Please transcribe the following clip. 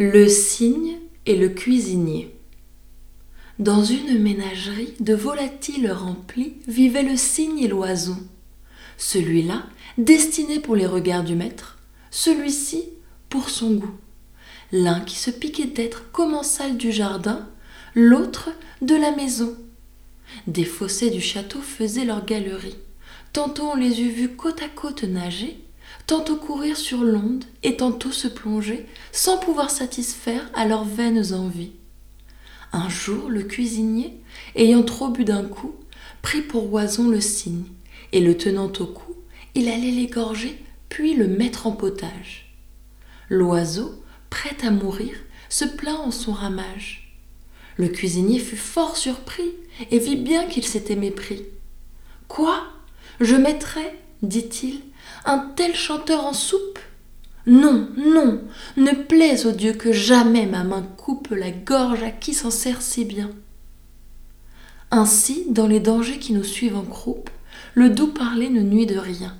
Le cygne et le cuisinier. Dans une ménagerie de volatiles remplis vivaient le cygne et l'oiseau. Celui-là, destiné pour les regards du maître, celui-ci pour son goût. L'un qui se piquait d'être commensal du jardin, l'autre de la maison. Des fossés du château faisaient leur galerie. Tantôt on les eût vus côte à côte nager, tantôt courir sur l'onde et tantôt se plonger, sans pouvoir satisfaire à leurs vaines envies. Un jour, le cuisinier, ayant trop bu d'un coup, prit pour oison le cygne, et le tenant au cou, il allait l'égorger, puis le mettre en potage. L'oiseau, prêt à mourir, se plaint en son ramage. Le cuisinier fut fort surpris et vit bien qu'il s'était mépris. Quoi? Je mettrais, dit-il, un tel chanteur en soupe? Non, non, ne plaise au Dieu que jamais ma main coupe la gorge à qui s'en sert si bien. Ainsi, dans les dangers qui nous suivent en croupe, le doux parler ne nuit de rien.